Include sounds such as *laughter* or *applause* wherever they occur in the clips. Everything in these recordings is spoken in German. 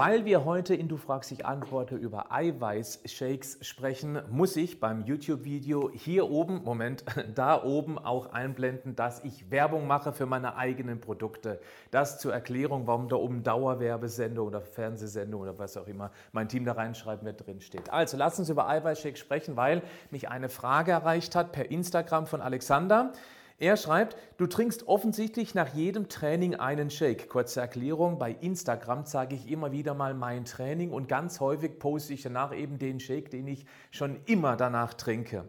Weil wir heute in Du fragst, ich antworte über Eiweißshakes sprechen, muss ich beim YouTube-Video hier oben, Moment, *laughs* da oben auch einblenden, dass ich Werbung mache für meine eigenen Produkte. Das zur Erklärung, warum da oben Dauerwerbesendung oder Fernsehsendung oder was auch immer mein Team da reinschreiben wird, drin steht. Also lass uns über Eiweißshakes sprechen, weil mich eine Frage erreicht hat per Instagram von Alexander. Er schreibt, du trinkst offensichtlich nach jedem Training einen Shake. Kurze Erklärung, bei Instagram zeige ich immer wieder mal mein Training und ganz häufig poste ich danach eben den Shake, den ich schon immer danach trinke.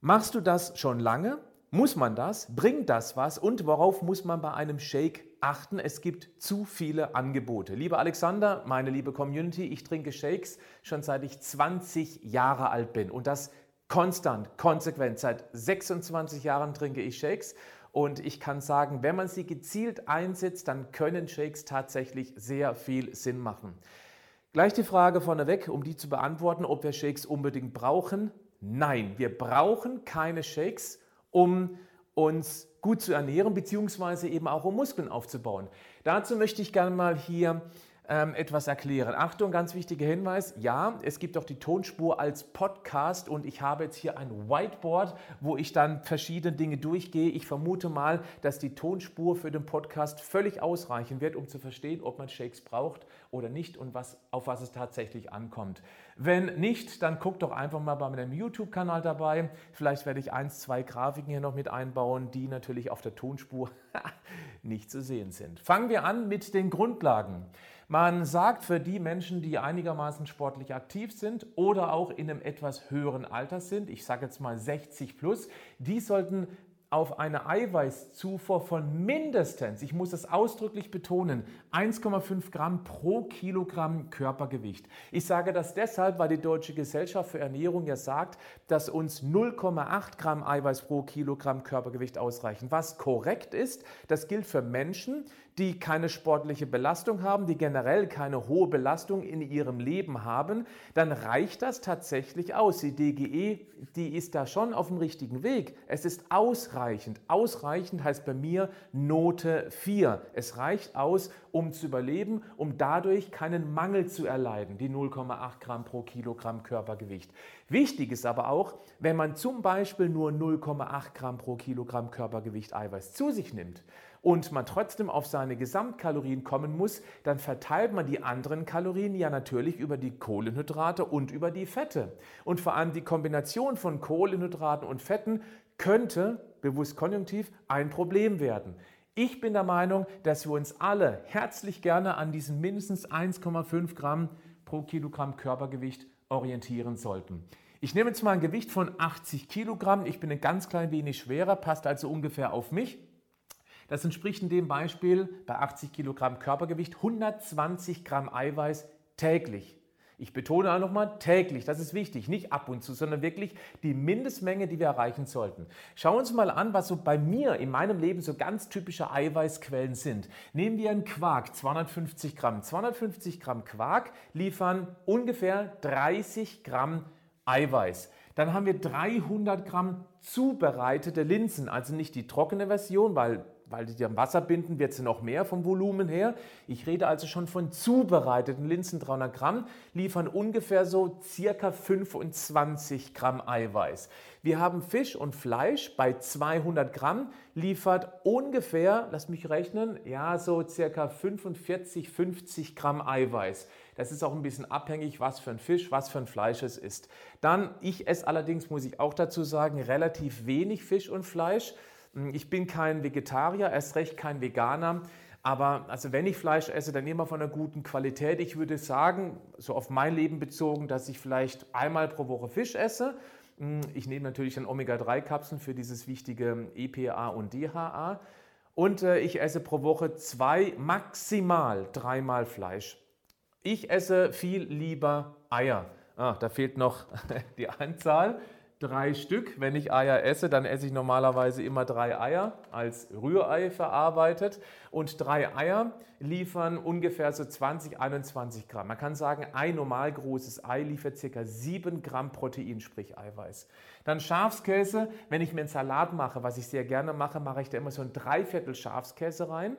Machst du das schon lange? Muss man das? Bringt das was? Und worauf muss man bei einem Shake achten? Es gibt zu viele Angebote. Lieber Alexander, meine liebe Community, ich trinke Shakes schon seit ich 20 Jahre alt bin. Und das konstant, konsequent. Seit 26 Jahren trinke ich Shakes und ich kann sagen, wenn man sie gezielt einsetzt, dann können Shakes tatsächlich sehr viel Sinn machen. Gleich die Frage vorneweg, um die zu beantworten, ob wir Shakes unbedingt brauchen. Nein, wir brauchen keine Shakes, um uns gut zu ernähren, beziehungsweise eben auch um Muskeln aufzubauen. Dazu möchte ich gerne mal hier ähm, etwas erklären. Achtung, ganz wichtiger Hinweis. Ja, es gibt auch die Tonspur als Podcast und ich habe jetzt hier ein Whiteboard, wo ich dann verschiedene Dinge durchgehe. Ich vermute mal, dass die Tonspur für den Podcast völlig ausreichen wird, um zu verstehen, ob man Shakes braucht oder nicht und was, auf was es tatsächlich ankommt. Wenn nicht, dann guckt doch einfach mal bei meinem YouTube-Kanal dabei. Vielleicht werde ich eins, zwei Grafiken hier noch mit einbauen, die natürlich auf der Tonspur *laughs* nicht zu sehen sind. Fangen wir an mit den Grundlagen. Man sagt für die Menschen, die einigermaßen sportlich aktiv sind oder auch in einem etwas höheren Alter sind, ich sage jetzt mal 60 plus, die sollten auf eine Eiweißzufuhr von mindestens, ich muss es ausdrücklich betonen, 1,5 Gramm pro Kilogramm Körpergewicht. Ich sage das deshalb, weil die Deutsche Gesellschaft für Ernährung ja sagt, dass uns 0,8 Gramm Eiweiß pro Kilogramm Körpergewicht ausreichen. Was korrekt ist, das gilt für Menschen, die keine sportliche Belastung haben, die generell keine hohe Belastung in ihrem Leben haben, dann reicht das tatsächlich aus. Die DGE, die ist da schon auf dem richtigen Weg. Es ist ausreichend. Ausreichend heißt bei mir Note 4. Es reicht aus, um zu überleben, um dadurch keinen Mangel zu erleiden, die 0,8 Gramm pro Kilogramm Körpergewicht. Wichtig ist aber auch, wenn man zum Beispiel nur 0,8 Gramm pro Kilogramm Körpergewicht Eiweiß zu sich nimmt, und man trotzdem auf seine Gesamtkalorien kommen muss, dann verteilt man die anderen Kalorien ja natürlich über die Kohlenhydrate und über die Fette. Und vor allem die Kombination von Kohlenhydraten und Fetten könnte, bewusst konjunktiv, ein Problem werden. Ich bin der Meinung, dass wir uns alle herzlich gerne an diesen mindestens 1,5 Gramm pro Kilogramm Körpergewicht orientieren sollten. Ich nehme jetzt mal ein Gewicht von 80 Kilogramm. Ich bin ein ganz klein wenig schwerer, passt also ungefähr auf mich. Das entspricht in dem Beispiel bei 80 Kilogramm Körpergewicht 120 Gramm Eiweiß täglich. Ich betone auch nochmal täglich, das ist wichtig, nicht ab und zu, sondern wirklich die Mindestmenge, die wir erreichen sollten. Schauen wir uns mal an, was so bei mir in meinem Leben so ganz typische Eiweißquellen sind. Nehmen wir einen Quark, 250 Gramm. 250 Gramm Quark liefern ungefähr 30 Gramm Eiweiß. Dann haben wir 300 Gramm zubereitete Linsen, also nicht die trockene Version, weil weil die am Wasser binden, wird sie noch mehr vom Volumen her. Ich rede also schon von zubereiteten Linsen. 300 Gramm liefern ungefähr so circa 25 Gramm Eiweiß. Wir haben Fisch und Fleisch bei 200 Gramm liefert ungefähr, lass mich rechnen, ja so circa 45, 50 Gramm Eiweiß. Das ist auch ein bisschen abhängig, was für ein Fisch, was für ein Fleisch es ist. Dann, ich esse allerdings, muss ich auch dazu sagen, relativ wenig Fisch und Fleisch. Hm, ich bin kein Vegetarier, erst recht kein Veganer. Aber also wenn ich Fleisch esse, dann immer von einer guten Qualität. Ich würde sagen, so auf mein Leben bezogen, dass ich vielleicht einmal pro Woche Fisch esse. Hm, ich nehme natürlich dann Omega-3-Kapseln für dieses wichtige EPA und DHA. Und äh, ich esse pro Woche zwei, maximal dreimal Fleisch. Ich esse viel lieber Eier. Ah, da fehlt noch *laughs* die Anzahl. Drei Stück. Wenn ich Eier esse, dann esse ich normalerweise immer drei Eier als Rührei verarbeitet. Und drei Eier liefern ungefähr so 20, 21 Gramm. Man kann sagen, ein normal großes Ei liefert ca. 7 Gramm Protein, sprich Eiweiß. Dann Schafskäse. Wenn ich mir einen Salat mache, was ich sehr gerne mache, mache ich da immer so ein Dreiviertel Schafskäse rein.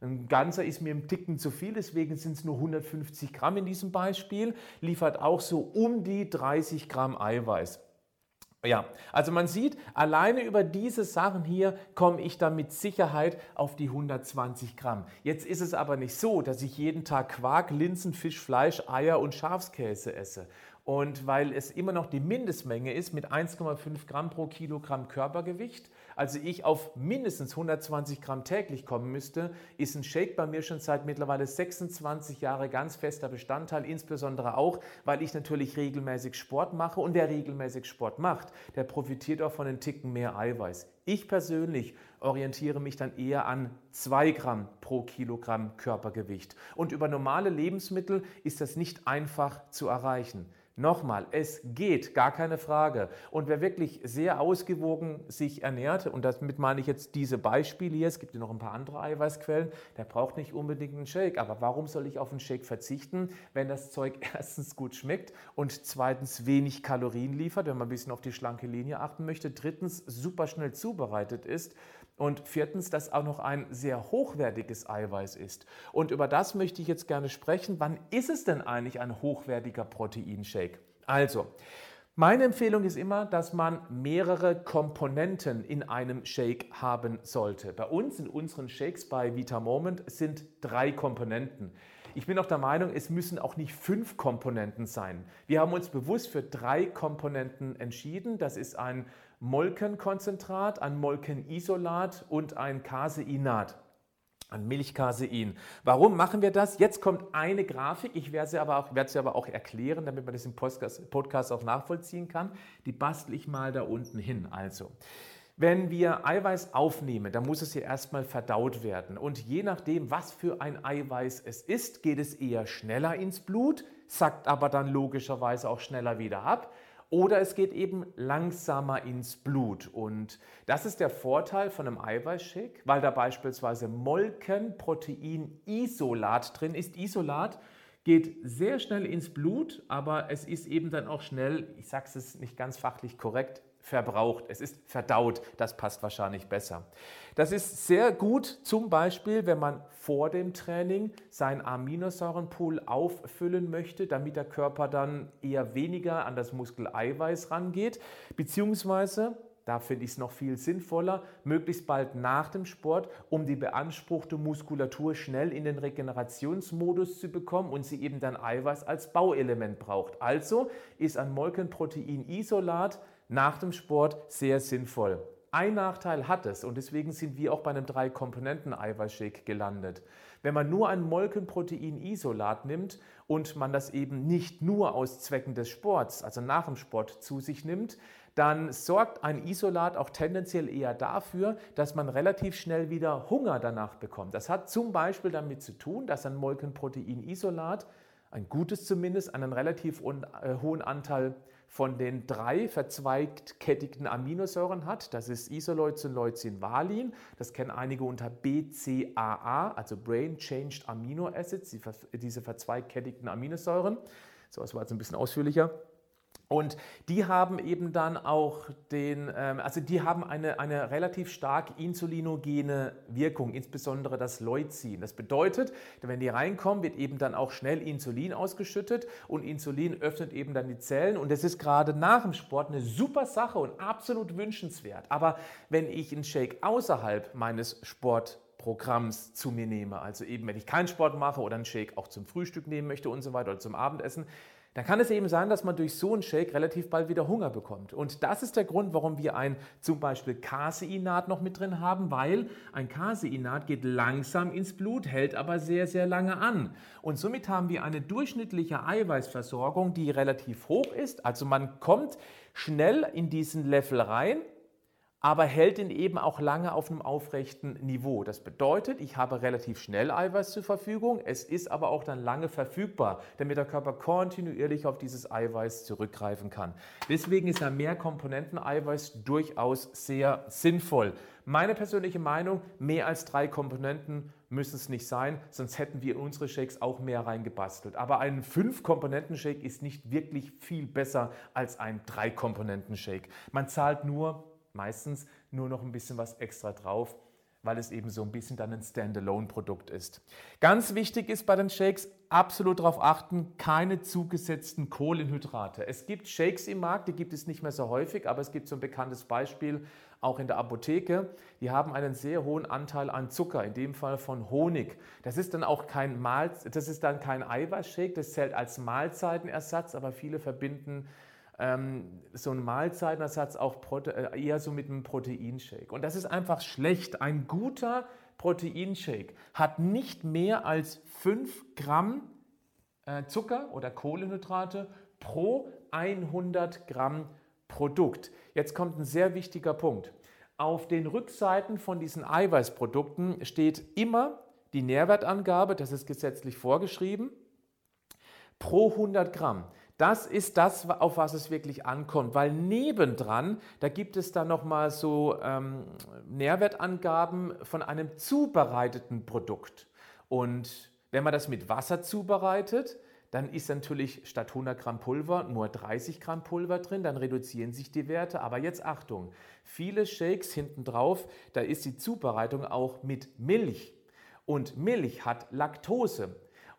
Ein ganzer ist mir im Ticken zu viel, deswegen sind es nur 150 Gramm in diesem Beispiel. Liefert auch so um die 30 Gramm Eiweiß. Ja, also man sieht, alleine über diese Sachen hier komme ich dann mit Sicherheit auf die 120 Gramm. Jetzt ist es aber nicht so, dass ich jeden Tag Quark, Linsen, Fisch, Fleisch, Eier und Schafskäse esse. Und weil es immer noch die Mindestmenge ist mit 1,5 Gramm pro Kilogramm Körpergewicht, also ich auf mindestens 120 Gramm täglich kommen müsste, ist ein Shake bei mir schon seit mittlerweile 26 Jahren ganz fester Bestandteil, insbesondere auch, weil ich natürlich regelmäßig Sport mache und wer regelmäßig Sport macht, der profitiert auch von den Ticken mehr Eiweiß. Ich persönlich orientiere mich dann eher an 2 Gramm pro Kilogramm Körpergewicht. Und über normale Lebensmittel ist das nicht einfach zu erreichen. Nochmal, es geht, gar keine Frage. Und wer wirklich sehr ausgewogen sich ernährt, und damit meine ich jetzt diese Beispiele hier, es gibt ja noch ein paar andere Eiweißquellen, der braucht nicht unbedingt einen Shake. Aber warum soll ich auf einen Shake verzichten, wenn das Zeug *laughs* erstens gut schmeckt und zweitens wenig Kalorien liefert, wenn man ein bisschen auf die schlanke Linie achten möchte, drittens super schnell zubereitet ist und viertens, dass auch noch ein sehr hochwertiges Eiweiß ist. Und über das möchte ich jetzt gerne sprechen. Wann ist es denn eigentlich ein hochwertiger Proteinshake? Also, meine Empfehlung ist immer, dass man mehrere Komponenten in einem Shake haben sollte. Bei uns in unseren Shakes bei Vita Moment sind drei Komponenten. Ich bin auch der Meinung, es müssen auch nicht fünf Komponenten sein. Wir haben uns bewusst für drei Komponenten entschieden. Das ist ein Molkenkonzentrat, ein Molkenisolat und ein Caseinat an Milchcasein. Warum machen wir das? Jetzt kommt eine Grafik, ich werde sie aber auch, werde sie aber auch erklären, damit man das im Podcast auch nachvollziehen kann. Die bastel ich mal da unten hin. Also, wenn wir Eiweiß aufnehmen, dann muss es hier erstmal verdaut werden. Und je nachdem, was für ein Eiweiß es ist, geht es eher schneller ins Blut, sackt aber dann logischerweise auch schneller wieder ab oder es geht eben langsamer ins Blut. Und das ist der Vorteil von einem Eiweißshake, weil da beispielsweise Molkenproteinisolat drin ist. Isolat geht sehr schnell ins Blut, aber es ist eben dann auch schnell, ich sage es nicht ganz fachlich korrekt, verbraucht. Es ist verdaut. Das passt wahrscheinlich besser. Das ist sehr gut zum Beispiel, wenn man vor dem Training seinen Aminosäurenpool auffüllen möchte, damit der Körper dann eher weniger an das Muskeleiweiß rangeht, beziehungsweise da finde ich es noch viel sinnvoller, möglichst bald nach dem Sport, um die beanspruchte Muskulatur schnell in den Regenerationsmodus zu bekommen und sie eben dann Eiweiß als Bauelement braucht. Also ist ein Molkenproteinisolat nach dem Sport sehr sinnvoll. Ein Nachteil hat es und deswegen sind wir auch bei einem Drei-Komponenten-Eiweißshake gelandet. Wenn man nur ein Molkenprotein-Isolat nimmt und man das eben nicht nur aus Zwecken des Sports, also nach dem Sport zu sich nimmt, dann sorgt ein Isolat auch tendenziell eher dafür, dass man relativ schnell wieder Hunger danach bekommt. Das hat zum Beispiel damit zu tun, dass ein Molkenprotein-Isolat, ein gutes zumindest, einen relativ äh, hohen Anteil von den drei verzweigkettigen Aminosäuren hat. Das ist Isoleucin, Leucin, Valin. Das kennen einige unter BCAA, also Brain Changed Amino Acids, diese verzweigkettigen Aminosäuren. So, das war jetzt ein bisschen ausführlicher. Und die haben eben dann auch den, ähm, also die haben eine, eine relativ stark insulinogene Wirkung, insbesondere das Leucin. Das bedeutet, wenn die reinkommen, wird eben dann auch schnell Insulin ausgeschüttet und Insulin öffnet eben dann die Zellen und das ist gerade nach dem Sport eine super Sache und absolut wünschenswert. Aber wenn ich einen Shake außerhalb meines Sportprogramms zu mir nehme. Also eben, wenn ich keinen Sport mache oder einen Shake auch zum Frühstück nehmen möchte und so weiter oder zum Abendessen, dann kann es eben sein, dass man durch so einen Shake relativ bald wieder Hunger bekommt. Und das ist der Grund, warum wir ein zum Beispiel Caseinat noch mit drin haben, weil ein Caseinat geht langsam ins Blut, hält aber sehr, sehr lange an. Und somit haben wir eine durchschnittliche Eiweißversorgung, die relativ hoch ist. Also man kommt schnell in diesen Level rein, aber hält ihn eben auch lange auf einem aufrechten Niveau. Das bedeutet, ich habe relativ schnell Eiweiß zur Verfügung, es ist aber auch dann lange verfügbar, damit der Körper kontinuierlich auf dieses Eiweiß zurückgreifen kann. Deswegen ist ein Mehrkomponenten-Eiweiß durchaus sehr sinnvoll. Meine persönliche Meinung, mehr als drei Komponenten müssen es nicht sein, sonst hätten wir in unsere Shakes auch mehr reingebastelt. Aber ein Fünf-Komponenten-Shake ist nicht wirklich viel besser als ein Drei-Komponenten-Shake. Man zahlt nur meistens nur noch ein bisschen was extra drauf, weil es eben so ein bisschen dann ein Standalone-Produkt ist. Ganz wichtig ist bei den Shakes absolut darauf achten, keine zugesetzten Kohlenhydrate. Es gibt Shakes im Markt, die gibt es nicht mehr so häufig, aber es gibt so ein bekanntes Beispiel auch in der Apotheke. Die haben einen sehr hohen Anteil an Zucker, in dem Fall von Honig. Das ist dann auch kein Mahl, das ist dann kein Eiweißshake, das zählt als Mahlzeitenersatz, aber viele verbinden ähm, so ein Mahlzeitenersatz auch äh, eher so mit einem Proteinshake. Und das ist einfach schlecht. Ein guter Proteinshake hat nicht mehr als 5 Gramm äh, Zucker oder Kohlenhydrate pro 100 Gramm Produkt. Jetzt kommt ein sehr wichtiger Punkt. Auf den Rückseiten von diesen Eiweißprodukten steht immer die Nährwertangabe, das ist gesetzlich vorgeschrieben, pro 100 Gramm. Das ist das, auf was es wirklich ankommt, weil nebendran, da gibt es dann nochmal so ähm, Nährwertangaben von einem zubereiteten Produkt. Und wenn man das mit Wasser zubereitet, dann ist natürlich statt 100 Gramm Pulver nur 30 Gramm Pulver drin, dann reduzieren sich die Werte. Aber jetzt Achtung, viele Shakes hinten drauf, da ist die Zubereitung auch mit Milch. Und Milch hat Laktose.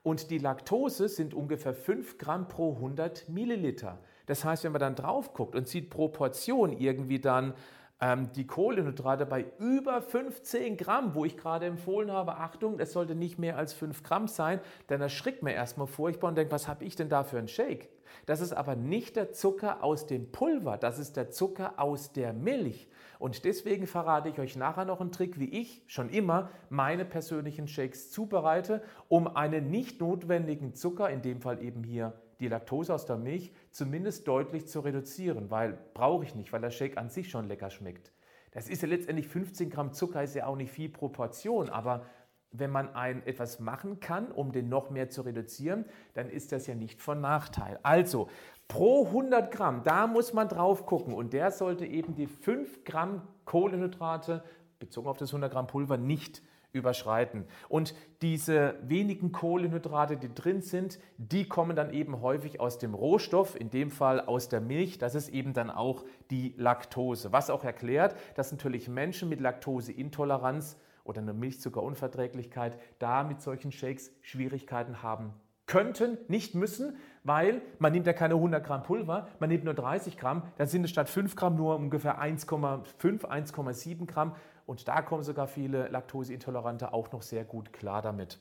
Und die Laktose sind ungefähr 5 Gramm pro 100 Milliliter. Das heißt, wenn man dann drauf guckt und sieht pro Portion irgendwie dann ähm, die Kohlenhydrate bei über 15 Gramm, wo ich gerade empfohlen habe, Achtung, es sollte nicht mehr als 5 Gramm sein, dann erschrickt man erstmal furchtbar und denkt, was habe ich denn da für einen Shake? Das ist aber nicht der Zucker aus dem Pulver, das ist der Zucker aus der Milch. Und deswegen verrate ich euch nachher noch einen Trick, wie ich schon immer meine persönlichen Shakes zubereite, um einen nicht notwendigen Zucker, in dem Fall eben hier die Laktose aus der Milch, zumindest deutlich zu reduzieren, weil brauche ich nicht, weil der Shake an sich schon lecker schmeckt. Das ist ja letztendlich 15 Gramm Zucker, ist ja auch nicht viel Proportion, aber wenn man ein, etwas machen kann, um den noch mehr zu reduzieren, dann ist das ja nicht von Nachteil. Also pro 100 Gramm, da muss man drauf gucken und der sollte eben die 5 Gramm Kohlenhydrate bezogen auf das 100 Gramm Pulver nicht überschreiten. Und diese wenigen Kohlenhydrate, die drin sind, die kommen dann eben häufig aus dem Rohstoff, in dem Fall aus der Milch. Das ist eben dann auch die Laktose. Was auch erklärt, dass natürlich Menschen mit Laktoseintoleranz oder eine Milchzuckerunverträglichkeit da mit solchen Shakes Schwierigkeiten haben könnten, nicht müssen, weil man nimmt ja keine 100 Gramm Pulver, man nimmt nur 30 Gramm, dann sind es statt 5 Gramm nur ungefähr 1,5, 1,7 Gramm und da kommen sogar viele Laktoseintolerante auch noch sehr gut klar damit.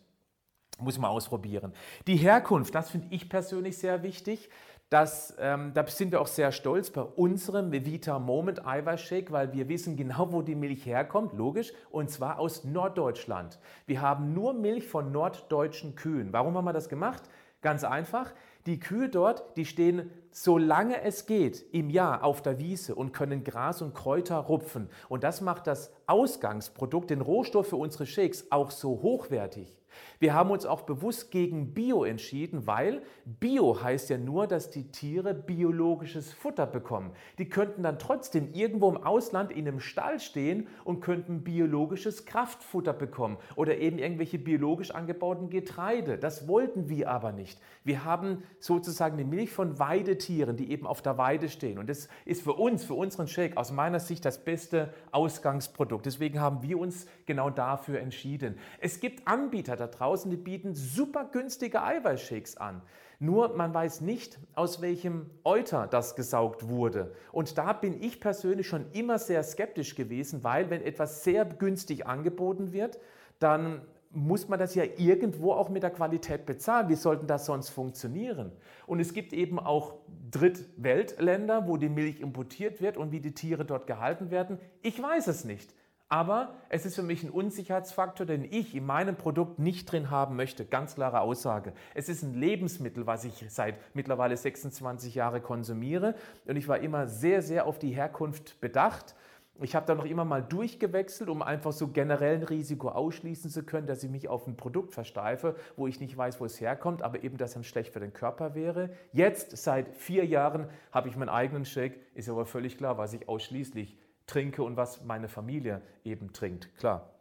Muss man ausprobieren. Die Herkunft, das finde ich persönlich sehr wichtig. Das, ähm, da sind wir auch sehr stolz bei unserem Vita Moment Eiweißshake, weil wir wissen genau, wo die Milch herkommt, logisch, und zwar aus Norddeutschland. Wir haben nur Milch von norddeutschen Kühen. Warum haben wir das gemacht? Ganz einfach. Die Kühe dort, die stehen, solange es geht, im Jahr auf der Wiese und können Gras und Kräuter rupfen. Und das macht das Ausgangsprodukt, den Rohstoff für unsere Shakes, auch so hochwertig. Wir haben uns auch bewusst gegen Bio entschieden, weil Bio heißt ja nur, dass die Tiere biologisches Futter bekommen. Die könnten dann trotzdem irgendwo im Ausland in einem Stall stehen und könnten biologisches Kraftfutter bekommen oder eben irgendwelche biologisch angebauten Getreide. Das wollten wir aber nicht. Wir haben sozusagen die Milch von Weidetieren, die eben auf der Weide stehen. Und das ist für uns, für unseren Shake aus meiner Sicht das beste Ausgangsprodukt. Deswegen haben wir uns genau dafür entschieden. Es gibt Anbieter da draußen, die bieten super günstige Eiweißshakes an. Nur man weiß nicht, aus welchem Euter das gesaugt wurde. Und da bin ich persönlich schon immer sehr skeptisch gewesen, weil wenn etwas sehr günstig angeboten wird, dann muss man das ja irgendwo auch mit der Qualität bezahlen. Wie sollten das sonst funktionieren? Und es gibt eben auch Drittweltländer, wo die Milch importiert wird und wie die Tiere dort gehalten werden. Ich weiß es nicht. Aber es ist für mich ein Unsicherheitsfaktor, den ich in meinem Produkt nicht drin haben möchte. Ganz klare Aussage. Es ist ein Lebensmittel, was ich seit mittlerweile 26 Jahren konsumiere. Und ich war immer sehr, sehr auf die Herkunft bedacht. Ich habe da noch immer mal durchgewechselt, um einfach so generell ein Risiko ausschließen zu können, dass ich mich auf ein Produkt versteife, wo ich nicht weiß, wo es herkommt, aber eben, dass es schlecht für den Körper wäre. Jetzt, seit vier Jahren, habe ich meinen eigenen Shake. Ist aber völlig klar, was ich ausschließlich trinke und was meine Familie eben trinkt. Klar.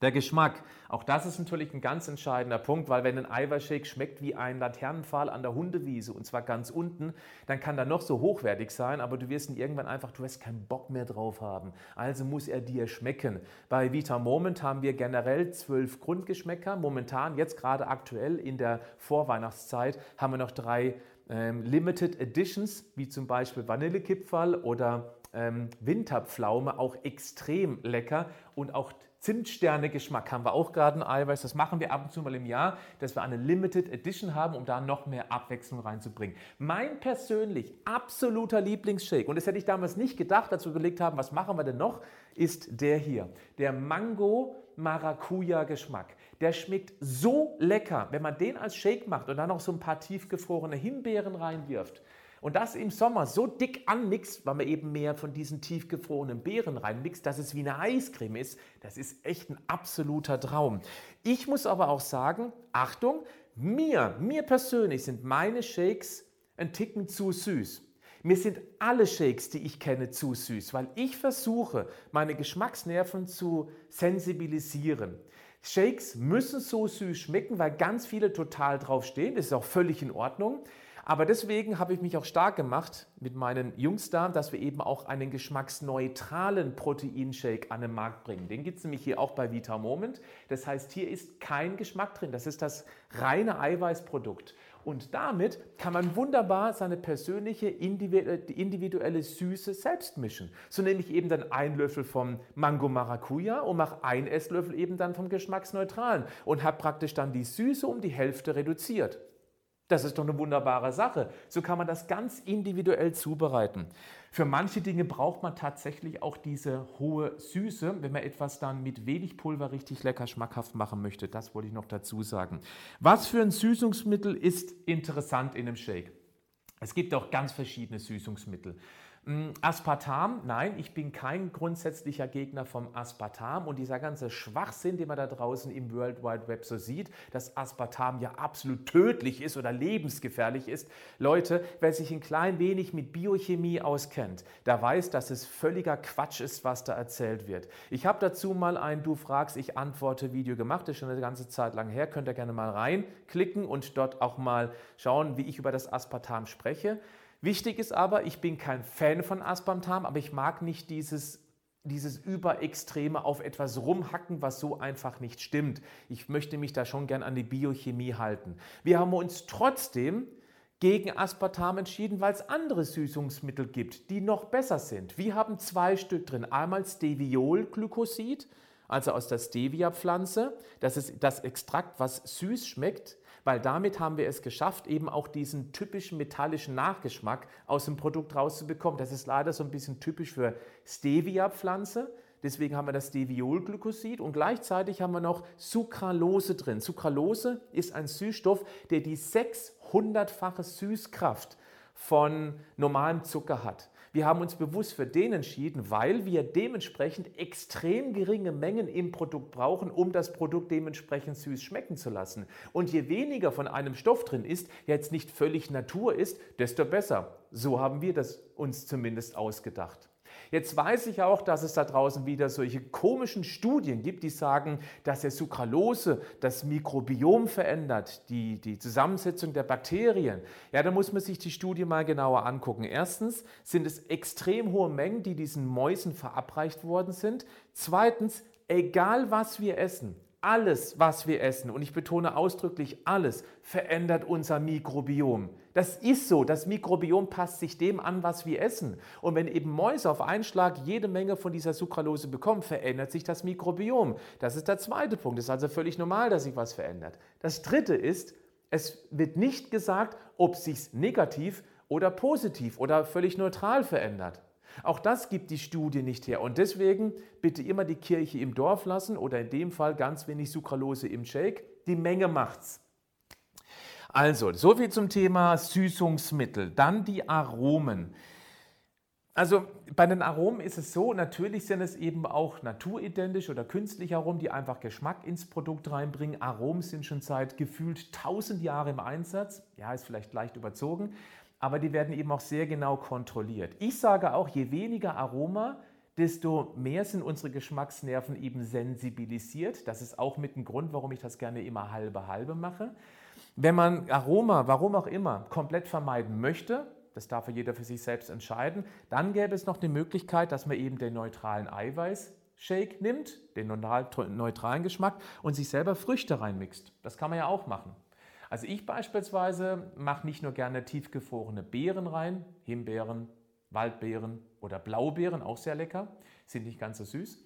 Der Geschmack, auch das ist natürlich ein ganz entscheidender Punkt, weil wenn ein Eiweißshake schmeckt wie ein Laternenpfahl an der Hundewiese und zwar ganz unten, dann kann er noch so hochwertig sein, aber du wirst ihn irgendwann einfach, du wirst keinen Bock mehr drauf haben. Also muss er dir schmecken. Bei Vita Moment haben wir generell zwölf Grundgeschmäcker. Momentan, jetzt gerade aktuell in der Vorweihnachtszeit, haben wir noch drei ähm, Limited Editions, wie zum Beispiel Vanillekipferl oder ähm, Winterpflaume, auch extrem lecker und auch Zimtsterne-Geschmack haben wir auch gerade ein Eiweiß. Das machen wir ab und zu mal im Jahr, dass wir eine Limited Edition haben, um da noch mehr Abwechslung reinzubringen. Mein persönlich absoluter Lieblingsshake, und das hätte ich damals nicht gedacht, als wir überlegt haben, was machen wir denn noch, ist der hier. Der Mango Maracuja Geschmack. Der schmeckt so lecker, wenn man den als Shake macht und dann noch so ein paar tiefgefrorene Himbeeren reinwirft. Und das im Sommer so dick anmixt, weil man eben mehr von diesen tiefgefrorenen Beeren reinmixt, dass es wie eine Eiscreme ist, das ist echt ein absoluter Traum. Ich muss aber auch sagen, Achtung, mir, mir persönlich sind meine Shakes ein Ticken zu süß. Mir sind alle Shakes, die ich kenne, zu süß, weil ich versuche, meine Geschmacksnerven zu sensibilisieren. Shakes müssen so süß schmecken, weil ganz viele total drauf stehen. Das ist auch völlig in Ordnung. Aber deswegen habe ich mich auch stark gemacht mit meinen Jungs da, dass wir eben auch einen geschmacksneutralen Proteinshake an den Markt bringen. Den gibt es nämlich hier auch bei Vita Moment. Das heißt, hier ist kein Geschmack drin. Das ist das reine Eiweißprodukt. Und damit kann man wunderbar seine persönliche individuelle Süße selbst mischen. So nehme ich eben dann einen Löffel vom Mango Maracuja und mache einen Esslöffel eben dann vom geschmacksneutralen und habe praktisch dann die Süße um die Hälfte reduziert. Das ist doch eine wunderbare Sache. So kann man das ganz individuell zubereiten. Für manche Dinge braucht man tatsächlich auch diese hohe Süße, wenn man etwas dann mit wenig Pulver richtig lecker schmackhaft machen möchte. Das wollte ich noch dazu sagen. Was für ein Süßungsmittel ist interessant in einem Shake? Es gibt auch ganz verschiedene Süßungsmittel. Mm, Aspartam, nein, ich bin kein grundsätzlicher Gegner vom Aspartam und dieser ganze Schwachsinn, den man da draußen im World Wide Web so sieht, dass Aspartam ja absolut tödlich ist oder lebensgefährlich ist. Leute, wer sich ein klein wenig mit Biochemie auskennt, der weiß, dass es völliger Quatsch ist, was da erzählt wird. Ich habe dazu mal ein Du fragst, ich antworte Video gemacht, das ist schon eine ganze Zeit lang her, könnt ihr gerne mal reinklicken und dort auch mal schauen, wie ich über das Aspartam spreche. Wichtig ist aber, ich bin kein Fan von Aspartam, aber ich mag nicht dieses dieses Überextreme auf etwas rumhacken, was so einfach nicht stimmt. Ich möchte mich da schon gern an die Biochemie halten. Wir haben uns trotzdem gegen Aspartam entschieden, weil es andere Süßungsmittel gibt, die noch besser sind. Wir haben zwei Stück drin. Einmal Steviolglycosid, also aus der Stevia-Pflanze. Das ist das Extrakt, was süß schmeckt weil damit haben wir es geschafft, eben auch diesen typischen metallischen Nachgeschmack aus dem Produkt rauszubekommen. Das ist leider so ein bisschen typisch für Stevia-Pflanze. Deswegen haben wir das Steviolglycosid und gleichzeitig haben wir noch Sucralose drin. Sucralose ist ein Süßstoff, der die 600-fache Süßkraft von normalem Zucker hat. Wir haben uns bewusst für den entschieden, weil wir dementsprechend extrem geringe Mengen im Produkt brauchen, um das Produkt dementsprechend süß schmecken zu lassen. Und je weniger von einem Stoff drin ist, der jetzt nicht völlig Natur ist, desto besser. So haben wir das uns zumindest ausgedacht. Jetzt weiß ich auch, dass es da draußen wieder solche komischen Studien gibt, die sagen, dass der Sucralose das Mikrobiom verändert, die, die Zusammensetzung der Bakterien. Ja, da muss man sich die Studie mal genauer angucken. Erstens sind es extrem hohe Mengen, die diesen Mäusen verabreicht worden sind. Zweitens, egal was wir essen, alles, was wir essen, und ich betone ausdrücklich alles, verändert unser Mikrobiom. Das ist so, das Mikrobiom passt sich dem an, was wir essen. Und wenn eben Mäuse auf einen Schlag jede Menge von dieser Sucralose bekommen, verändert sich das Mikrobiom. Das ist der zweite Punkt. Es ist also völlig normal, dass sich was verändert. Das dritte ist, es wird nicht gesagt, ob sich negativ oder positiv oder völlig neutral verändert. Auch das gibt die Studie nicht her. Und deswegen bitte immer die Kirche im Dorf lassen oder in dem Fall ganz wenig Sucralose im Shake. Die Menge macht's. Also, soviel zum Thema Süßungsmittel. Dann die Aromen. Also bei den Aromen ist es so, natürlich sind es eben auch naturidentisch oder künstliche Aromen, die einfach Geschmack ins Produkt reinbringen. Aromen sind schon seit gefühlt 1000 Jahren im Einsatz. Ja, ist vielleicht leicht überzogen, aber die werden eben auch sehr genau kontrolliert. Ich sage auch, je weniger Aroma, desto mehr sind unsere Geschmacksnerven eben sensibilisiert. Das ist auch mit ein Grund, warum ich das gerne immer halbe halbe mache. Wenn man Aroma, warum auch immer, komplett vermeiden möchte, das darf jeder für sich selbst entscheiden. Dann gäbe es noch die Möglichkeit, dass man eben den neutralen Eiweiß-Shake nimmt, den neutralen Geschmack und sich selber Früchte reinmixt. Das kann man ja auch machen. Also ich beispielsweise mache nicht nur gerne tiefgefrorene Beeren rein, Himbeeren, Waldbeeren oder Blaubeeren, auch sehr lecker, sind nicht ganz so süß.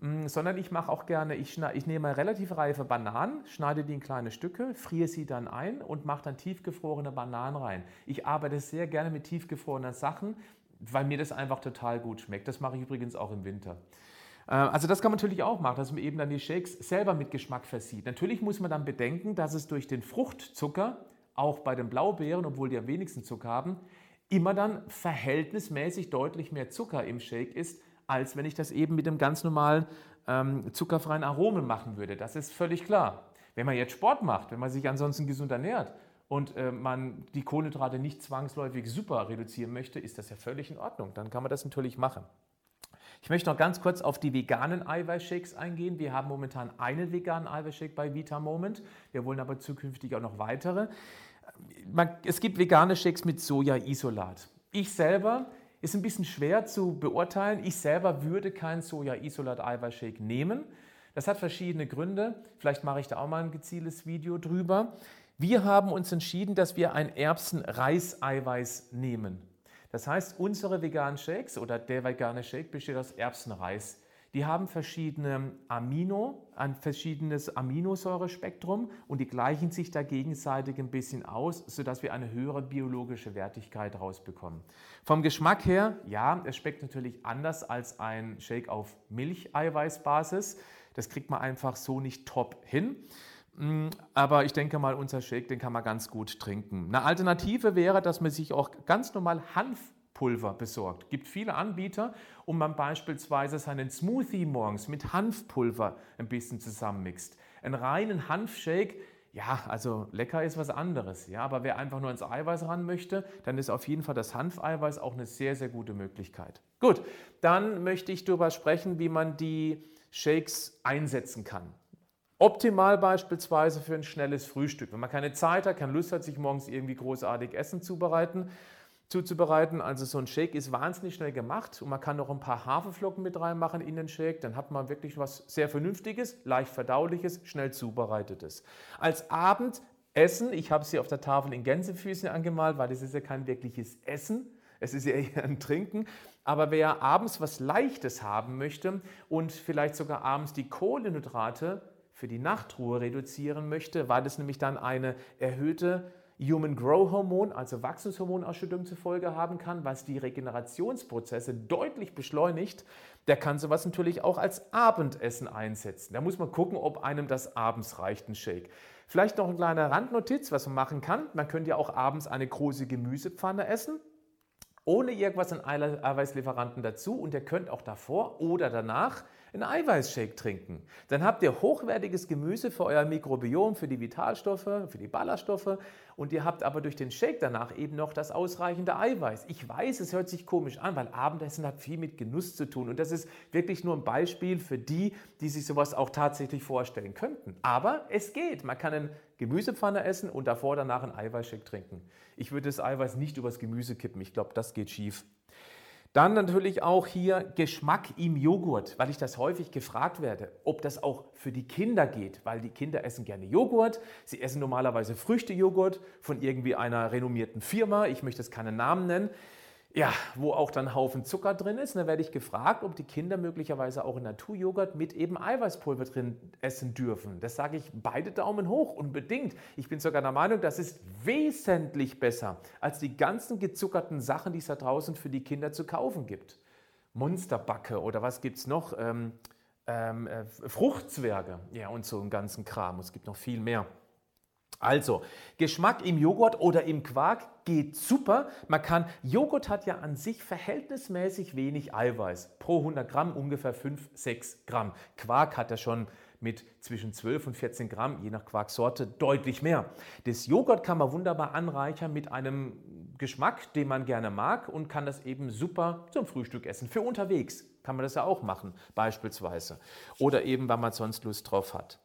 Mm, sondern ich mache auch gerne, ich, ich nehme relativ reife Bananen, schneide die in kleine Stücke, friere sie dann ein und mache dann tiefgefrorene Bananen rein. Ich arbeite sehr gerne mit tiefgefrorenen Sachen, weil mir das einfach total gut schmeckt. Das mache ich übrigens auch im Winter. Äh, also das kann man natürlich auch machen, dass man eben dann die Shakes selber mit Geschmack versieht. Natürlich muss man dann bedenken, dass es durch den Fruchtzucker, auch bei den Blaubeeren, obwohl die am wenigsten Zucker haben, immer dann verhältnismäßig deutlich mehr Zucker im Shake ist, als wenn ich das eben mit dem ganz normalen ähm, zuckerfreien Aromen machen würde. Das ist völlig klar. Wenn man jetzt Sport macht, wenn man sich ansonsten gesund ernährt und äh, man die Kohlenhydrate nicht zwangsläufig super reduzieren möchte, ist das ja völlig in Ordnung. Dann kann man das natürlich machen. Ich möchte noch ganz kurz auf die veganen Eiweißshakes eingehen. Wir haben momentan einen veganen Eiweißshake bei Vita Moment. Wir wollen aber zukünftig auch noch weitere. es gibt vegane Shakes mit Soja-Isolat. Ich selber ist ein bisschen schwer zu beurteilen. Ich selber würde keinen Soja-Isolat-Eiweißshake nehmen. Das hat verschiedene Gründe. Vielleicht mache ich da auch mal ein gezieltes Video drüber. Wir haben uns entschieden, dass wir ein Erbsen-Reis-Eiweiß nehmen. Das heißt, unsere veganen Shakes oder der vegane Shake besteht aus Erbsenreis. Die haben verschiedene Amino, ein verschiedenes Aminosäurespektrum und die gleichen sich da gegenseitig ein bisschen aus, sodass wir eine höhere biologische Wertigkeit rausbekommen. Vom Geschmack her, ja, es schmeckt natürlich anders als ein Shake auf Milcheiweißbasis. Das kriegt man einfach so nicht top hin. Mm, aber ich denke mal, unser Shake, den kann man ganz gut trinken. Eine Alternative wäre, dass man sich auch ganz normal Hanf Pulver besorgt. Es gibt viele Anbieter, um man beispielsweise seinen Smoothie morgens mit Hanfpulver ein bisschen zusammenmixt. Einen reinen Hanfshake, ja, also lecker ist was anderes. Ja, aber wer einfach nur ins Eiweiß ran möchte, dann ist auf jeden Fall das Hanfeiweiß auch eine sehr, sehr gute Möglichkeit. Gut, dann möchte ich darüber sprechen, wie man die Shakes einsetzen kann. Optimal beispielsweise für ein schnelles Frühstück. Wenn man keine Zeit hat, keine Lust hat, sich morgens irgendwie großartig Essen zubereiten, zuzubereiten. Also so ein Shake ist wahnsinnig schnell gemacht und man kann noch ein paar Haferflocken mit reinmachen in den Shake. Dann hat man wirklich was sehr Vernünftiges, leicht verdauliches, schnell zubereitetes. Als Abendessen, ich habe es hier auf der Tafel in Gänsefüßen angemalt, weil das ist ja kein wirkliches Essen. Es ist ja *laughs* eher ein Trinken. Aber wer abends was Leichtes haben möchte und vielleicht sogar abends die Kohlenhydrate für die Nachtruhe reduzieren möchte, weil das nämlich dann eine erhöhte Human Grow Hormon, also Wachstumshormonausschüttung zur Folge haben kann, was die Regenerationsprozesse deutlich beschleunigt, der kann sowas natürlich auch als Abendessen einsetzen. Da muss man gucken, ob einem das abends reicht, ein Shake. Vielleicht noch eine kleine Randnotiz, was man machen kann. Man könnte ja auch abends eine große Gemüsepfanne essen, ohne irgendwas an Eiweißlieferanten dazu und ihr könnt auch davor oder danach einen Eiweißshake trinken. Dann habt ihr hochwertiges Gemüse für euer Mikrobiom, für die Vitalstoffe, für die Ballaststoffe und ihr habt aber durch den Shake danach eben noch das ausreichende Eiweiß. Ich weiß, es hört sich komisch an, weil Abendessen hat viel mit Genuss zu tun und das ist wirklich nur ein Beispiel für die, die sich sowas auch tatsächlich vorstellen könnten. Aber es geht. Man kann eine Gemüsepfanne essen und davor danach einen Eiweißshake trinken. Ich würde das Eiweiß nicht übers Gemüse kippen. Ich glaube, das geht schief. Dann natürlich auch hier Geschmack im Joghurt, weil ich das häufig gefragt werde, ob das auch für die Kinder geht, weil die Kinder essen gerne Joghurt. Sie essen normalerweise Früchtejoghurt von irgendwie einer renommierten Firma. Ich möchte jetzt keinen Namen nennen ja, wo auch dann Haufen Zucker drin ist. Und da werde ich gefragt, ob die Kinder möglicherweise auch Naturjoghurt mit eben Eiweißpulver drin essen dürfen. Das sage ich beide Daumen hoch, unbedingt. Ich bin sogar der Meinung, das ist wesentlich besser als die ganzen gezuckerten Sachen, die es da draußen für die Kinder zu kaufen gibt. Monsterbacke oder was gibt es noch? Ähm, ähm, äh, Fruchtzwerge, ja, und so einen ganzen Kram. Es gibt noch viel mehr. Also, Geschmack im Joghurt oder im Quark geht super. Man kann, Joghurt hat ja an sich verhältnismäßig wenig Eiweiß. Pro 100 Gramm ungefähr 5, 6 Gramm. Quark hat ja schon mit zwischen 12 und 14 Gramm, je nach Quarksorte, deutlich mehr. Das Joghurt kann man wunderbar anreichern mit einem Geschmack, den man gerne mag und kann das eben super zum Frühstück essen. Für unterwegs kann man das ja auch machen, beispielsweise. Oder eben, weil man sonst Lust drauf hat.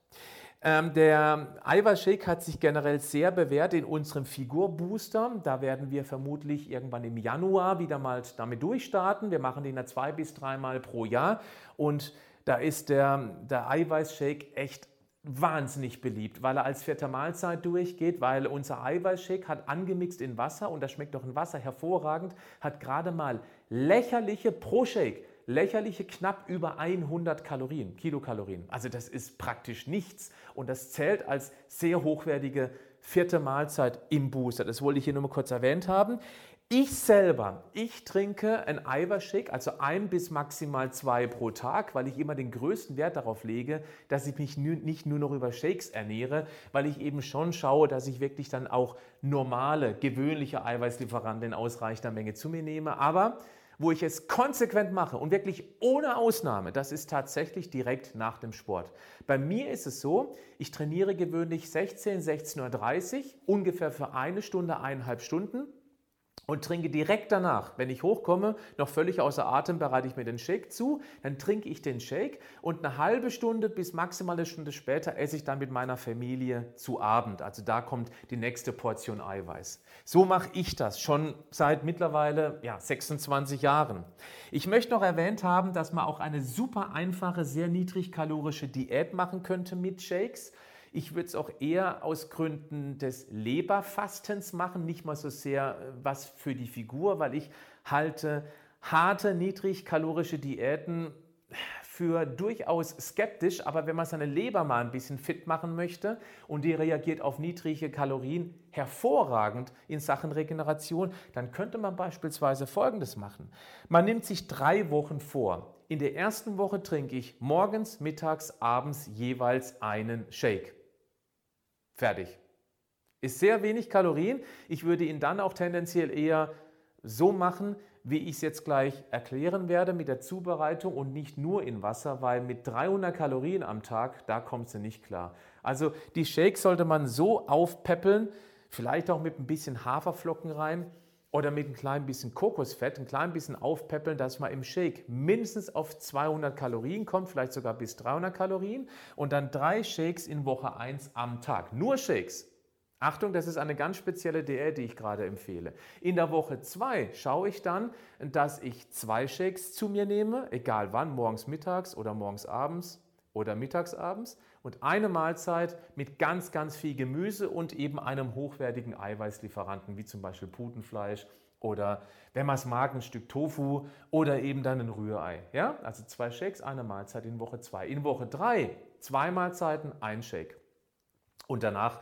Ähm, der Eiweißshake hat sich generell sehr bewährt in unserem Figurbooster. Da werden wir vermutlich irgendwann im Januar wieder mal damit durchstarten. Wir machen den ja zwei bis dreimal pro Jahr und da ist der, der Eiweißshake echt wahnsinnig beliebt, weil er als vierte Mahlzeit durchgeht, weil unser Eiweißshake hat angemixt in Wasser und das schmeckt doch in Wasser hervorragend, hat gerade mal lächerliche pro Shake lächerliche knapp über 100 Kalorien, Kilokalorien. Also das ist praktisch nichts und das zählt als sehr hochwertige vierte Mahlzeit im Booster. Das wollte ich hier nur mal kurz erwähnt haben. Ich selber, ich trinke ein Eiweißshake, also ein bis maximal zwei pro Tag, weil ich immer den größten Wert darauf lege, dass ich mich nicht nur noch über Shakes ernähre, weil ich eben schon schaue, dass ich wirklich dann auch normale, gewöhnliche Eiweißlieferanten in ausreichender Menge zu mir nehme. Aber wo ich es konsequent mache und wirklich ohne Ausnahme, das ist tatsächlich direkt nach dem Sport. Bei mir ist es so, ich trainiere gewöhnlich 16, 16.30 Uhr, ungefähr für eine Stunde, eineinhalb Stunden und trinke direkt danach, wenn ich hochkomme, noch völlig außer Atem, bereite ich mir den Shake zu, dann trinke ich den Shake und eine halbe Stunde bis maximal eine Stunde später esse ich dann mit meiner Familie zu Abend. Also da kommt die nächste Portion Eiweiß. So mache ich das schon seit mittlerweile ja, 26 Jahren. Ich möchte noch erwähnt haben, dass man auch eine super einfache, sehr niedrigkalorische Diät machen könnte mit Shakes. Ich würde es auch eher aus Gründen des Leberfastens machen, nicht mal so sehr äh, was für die Figur, weil ich halte harte, niedrigkalorische Diäten für durchaus skeptisch, aber wenn man seine Leber mal ein bisschen fit machen möchte und die reagiert auf niedrige Kalorien hervorragend in Sachen Regeneration, dann könnte man beispielsweise Folgendes machen. Man nimmt sich drei Wochen vor. In der ersten Woche trinke ich morgens, mittags, abends jeweils einen Shake. Fertig. Ist sehr wenig Kalorien. Ich würde ihn dann auch tendenziell eher so machen, wie ich es jetzt gleich erklären werde mit der Zubereitung und nicht nur in Wasser, weil mit 300 Kalorien am Tag, da kommt sie nicht klar. Also die Shakes sollte man so aufpeppeln, vielleicht auch mit ein bisschen Haferflocken rein oder mit ein klein bisschen Kokosfett, ein klein bisschen aufpeppeln, dass man im Shake mindestens auf 200 Kalorien kommt, vielleicht sogar bis 300 Kalorien und dann drei Shakes in Woche 1 am Tag. Nur Shakes. Achtung, das ist eine ganz spezielle Diät, die ich gerade empfehle. In der Woche 2 schaue ich dann, dass ich zwei Shakes zu mir nehme, egal wann, morgens mittags oder morgens abends oder mittags abends und eine Mahlzeit mit ganz, ganz viel Gemüse und eben einem hochwertigen Eiweißlieferanten, wie zum Beispiel Putenfleisch oder, wenn man es mag, ein Stück Tofu oder eben dann ein Rührei. Ja? Also zwei Shakes, eine Mahlzeit in Woche zwei. In Woche drei zwei Mahlzeiten, ein Shake. Und danach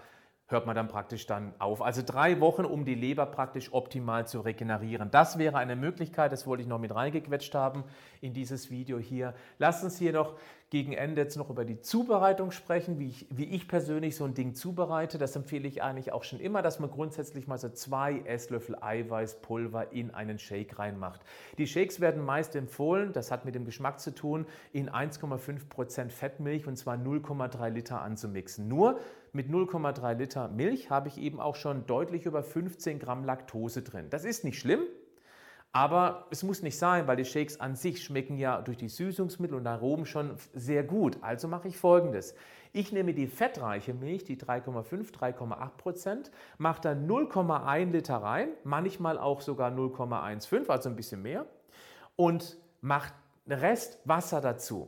hört man dann praktisch dann auf. Also drei Wochen, um die Leber praktisch optimal zu regenerieren. Das wäre eine Möglichkeit, das wollte ich noch mit reingequetscht haben in dieses Video hier. Lasst uns hier noch gegen Ende jetzt noch über die Zubereitung sprechen, wie ich, wie ich persönlich so ein Ding zubereite. Das empfehle ich eigentlich auch schon immer, dass man grundsätzlich mal so zwei Esslöffel Eiweißpulver in einen Shake reinmacht. Die Shakes werden meist empfohlen, das hat mit dem Geschmack zu tun, in 1,5% Fettmilch und zwar 0,3 Liter anzumixen. Nur mit 0,3 Liter Milch habe ich eben auch schon deutlich über 15 Gramm Laktose drin. Das ist nicht schlimm, aber es muss nicht sein, weil die Shakes an sich schmecken ja durch die Süßungsmittel und Aromen schon sehr gut. Also mache ich folgendes. Ich nehme die fettreiche Milch, die 3,5, 3,8 Prozent, mache da 0,1 Liter rein, manchmal auch sogar 0,15, also ein bisschen mehr, und mache Rest Wasser dazu.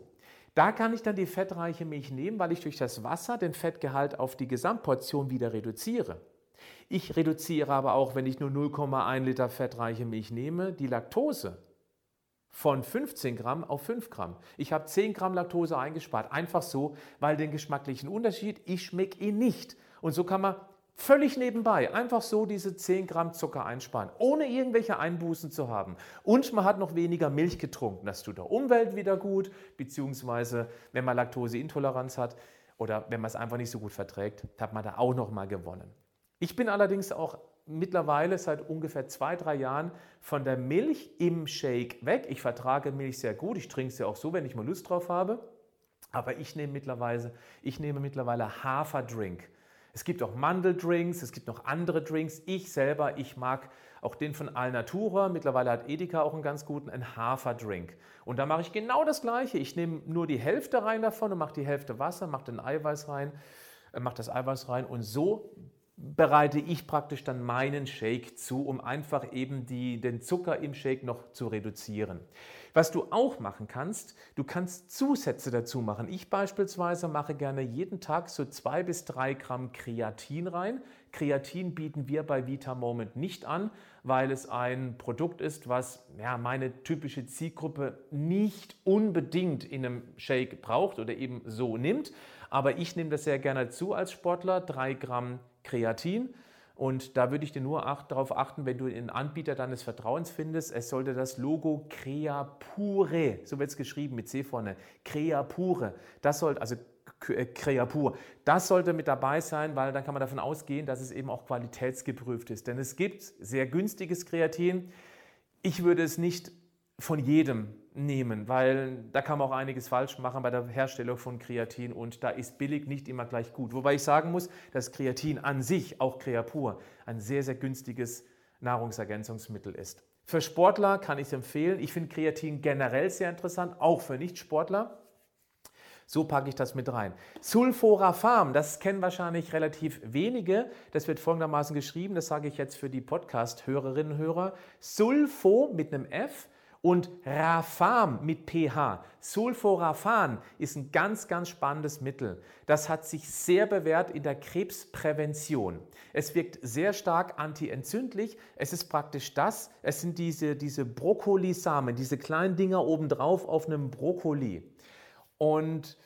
Da kann ich dann die fettreiche Milch nehmen, weil ich durch das Wasser den Fettgehalt auf die Gesamtportion wieder reduziere. Ich reduziere aber auch, wenn ich nur 0,1 Liter fettreiche Milch nehme, die Laktose von 15 Gramm auf 5 Gramm. Ich habe 10 Gramm Laktose eingespart, einfach so, weil den geschmacklichen Unterschied, ich schmecke ihn nicht. Und so kann man Völlig nebenbei, einfach so diese 10 Gramm Zucker einsparen, ohne irgendwelche Einbußen zu haben. Und man hat noch weniger Milch getrunken. Das tut der Umwelt wieder gut, beziehungsweise wenn man Laktoseintoleranz hat. oder wenn man es einfach nicht so gut verträgt, hat man da auch nochmal gewonnen. Ich bin allerdings auch mittlerweile seit ungefähr zwei, drei Jahren von der Milch im Shake weg. Ich vertrage Milch sehr gut, ich trinke sie auch so, wenn ich mal Lust drauf habe. Aber ich nehme mittlerweile, ich nehme mittlerweile Haferdrink. Es gibt auch Mandeldrinks, es gibt noch andere Drinks. Ich selber, ich mag auch den von Alnatura. Mittlerweile hat Edeka auch einen ganz guten, einen Haferdrink. Und da mache ich genau das Gleiche. Ich nehme nur die Hälfte rein davon und mache die Hälfte Wasser, mache den Eiweiß rein, äh, mache das Eiweiß rein und so bereite ich praktisch dann meinen Shake zu, um einfach eben die, den Zucker im Shake noch zu reduzieren. Was du auch machen kannst, du kannst Zusätze dazu machen. Ich beispielsweise mache gerne jeden Tag so zwei bis drei Gramm Kreatin rein. Kreatin bieten wir bei Vita Moment nicht an, weil es ein Produkt ist, was ja, meine typische Zielgruppe nicht unbedingt in einem Shake braucht oder eben so nimmt. Aber ich nehme das sehr gerne zu als Sportler, drei Gramm Kreatin. Und da würde ich dir nur acht, darauf achten, wenn du einen Anbieter deines Vertrauens findest, es sollte das Logo Creapure, so wird es geschrieben mit C vorne, Creapure, das sollte, also äh, Creapur, das sollte mit dabei sein, weil dann kann man davon ausgehen, dass es eben auch qualitätsgeprüft ist. Denn es gibt sehr günstiges Kreatin. Ich würde es nicht von jedem nehmen, weil da kann man auch einiges falsch machen bei der Herstellung von Kreatin und da ist billig nicht immer gleich gut. Wobei ich sagen muss, dass Kreatin an sich, auch Creapur, ein sehr, sehr günstiges Nahrungsergänzungsmittel ist. Für Sportler kann ich es empfehlen. Ich finde Kreatin generell sehr interessant, auch für Nichtsportler. So packe ich das mit rein. Sulforafam, das kennen wahrscheinlich relativ wenige. Das wird folgendermaßen geschrieben, das sage ich jetzt für die Podcast-Hörerinnen und Hörer. Sulfo mit einem F und Rafam mit pH, Sulforafan, ist ein ganz, ganz spannendes Mittel. Das hat sich sehr bewährt in der Krebsprävention. Es wirkt sehr stark antientzündlich. Es ist praktisch das, es sind diese, diese Brokkolisamen, diese kleinen Dinger obendrauf auf einem Brokkoli. Und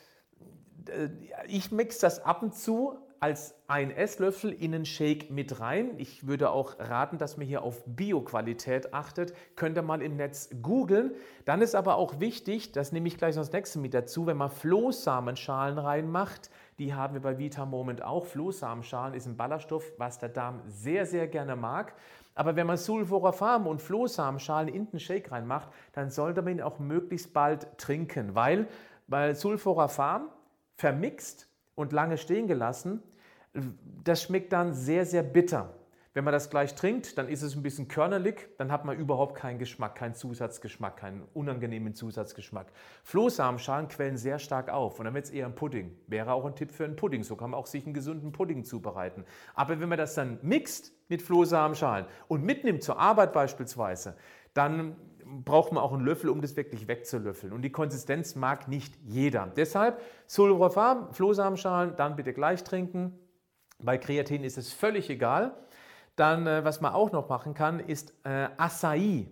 äh, ich mixe das ab und zu als ein Esslöffel in einen Shake mit rein. Ich würde auch raten, dass man hier auf Bioqualität achtet. Könnt ihr mal im Netz googeln. Dann ist aber auch wichtig, das nehme ich gleich noch das nächste mit dazu, wenn man Flohsamenschalen reinmacht. Die haben wir bei Vita Moment auch. Flohsamenschalen ist ein Ballaststoff, was der Darm sehr, sehr gerne mag. Aber wenn man Sulforafam und Flohsamenschalen in den Shake reinmacht, dann sollte man ihn auch möglichst bald trinken, weil, weil Sulforafam vermixt und lange stehen gelassen, das schmeckt dann sehr, sehr bitter. Wenn man das gleich trinkt, dann ist es ein bisschen körnerlich, dann hat man überhaupt keinen Geschmack, keinen Zusatzgeschmack, keinen unangenehmen Zusatzgeschmack. Flohsamenschalen quellen sehr stark auf und dann wird es eher ein Pudding. Wäre auch ein Tipp für einen Pudding, so kann man auch sich einen gesunden Pudding zubereiten. Aber wenn man das dann mixt mit Flohsamenschalen und mitnimmt zur Arbeit beispielsweise, dann braucht man auch einen Löffel, um das wirklich wegzulöffeln. Und die Konsistenz mag nicht jeder. Deshalb Sulforafam, Flohsamenschalen, dann bitte gleich trinken. Bei Kreatin ist es völlig egal. Dann, äh, was man auch noch machen kann, ist äh, Acai.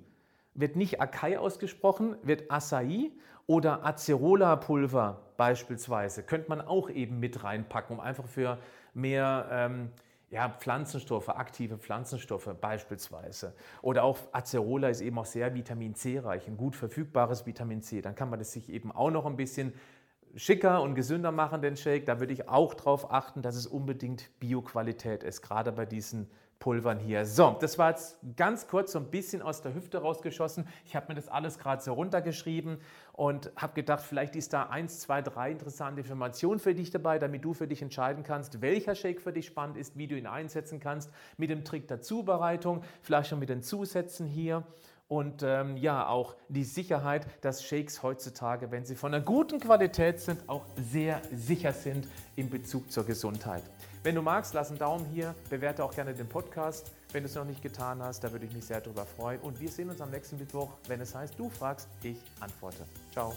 Wird nicht Acai ausgesprochen, wird Acai oder Acerola-Pulver beispielsweise. Könnte man auch eben mit reinpacken, um einfach für mehr ähm, ja, Pflanzenstoffe, aktive Pflanzenstoffe beispielsweise. Oder auch Acerola ist eben auch sehr Vitamin C reich, ein gut verfügbares Vitamin C. Dann kann man das sich eben auch noch ein bisschen schicker und gesünder machen, den Shake. Da würde ich auch darauf achten, dass es unbedingt Bioqualität ist, gerade bei diesen Pulvern hier. So, das war jetzt ganz kurz so ein bisschen aus der Hüfte rausgeschossen. Ich habe mir das alles gerade so runtergeschrieben und habe gedacht, vielleicht ist da eins, zwei, drei interessante Informationen für dich dabei, damit du für dich entscheiden kannst, welcher Shake für dich spannend ist, wie du ihn einsetzen kannst, mit dem Trick der Zubereitung, vielleicht schon mit den Zusätzen hier und ähm, ja auch die Sicherheit, dass Shakes heutzutage, wenn sie von einer guten Qualität sind, auch sehr sicher sind in Bezug zur Gesundheit. Wenn du magst, lass einen Daumen hier, bewerte auch gerne den Podcast. Wenn du es noch nicht getan hast, da würde ich mich sehr darüber freuen. Und wir sehen uns am nächsten Mittwoch, wenn es heißt, du fragst, ich antworte. Ciao.